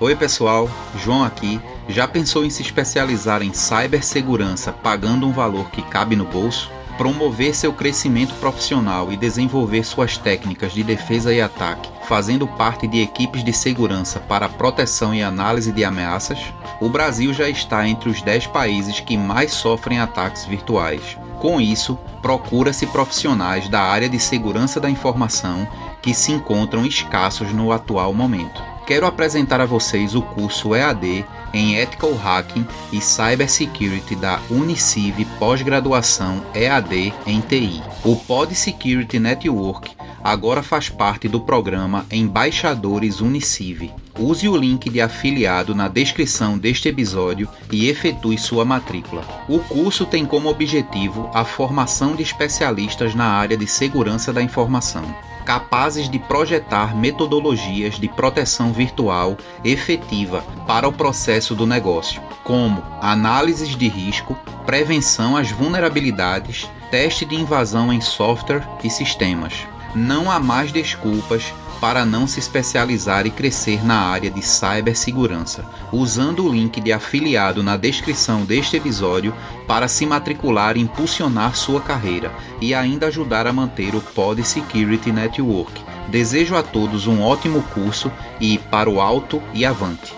Oi pessoal, João aqui. Já pensou em se especializar em cibersegurança pagando um valor que cabe no bolso? Promover seu crescimento profissional e desenvolver suas técnicas de defesa e ataque, fazendo parte de equipes de segurança para proteção e análise de ameaças? O Brasil já está entre os 10 países que mais sofrem ataques virtuais. Com isso, procura-se profissionais da área de segurança da informação que se encontram escassos no atual momento. Quero apresentar a vocês o curso EAD em Ethical Hacking e Cybersecurity da Uniciv pós-graduação EAD em TI. O Pod Security Network agora faz parte do programa Embaixadores Uniciv. Use o link de afiliado na descrição deste episódio e efetue sua matrícula. O curso tem como objetivo a formação de especialistas na área de segurança da informação capazes de projetar metodologias de proteção virtual efetiva para o processo do negócio, como análises de risco, prevenção às vulnerabilidades, teste de invasão em software e sistemas. Não há mais desculpas para não se especializar e crescer na área de cibersegurança, usando o link de afiliado na descrição deste episódio para se matricular e impulsionar sua carreira e ainda ajudar a manter o Pod Security Network. Desejo a todos um ótimo curso e para o alto e avante.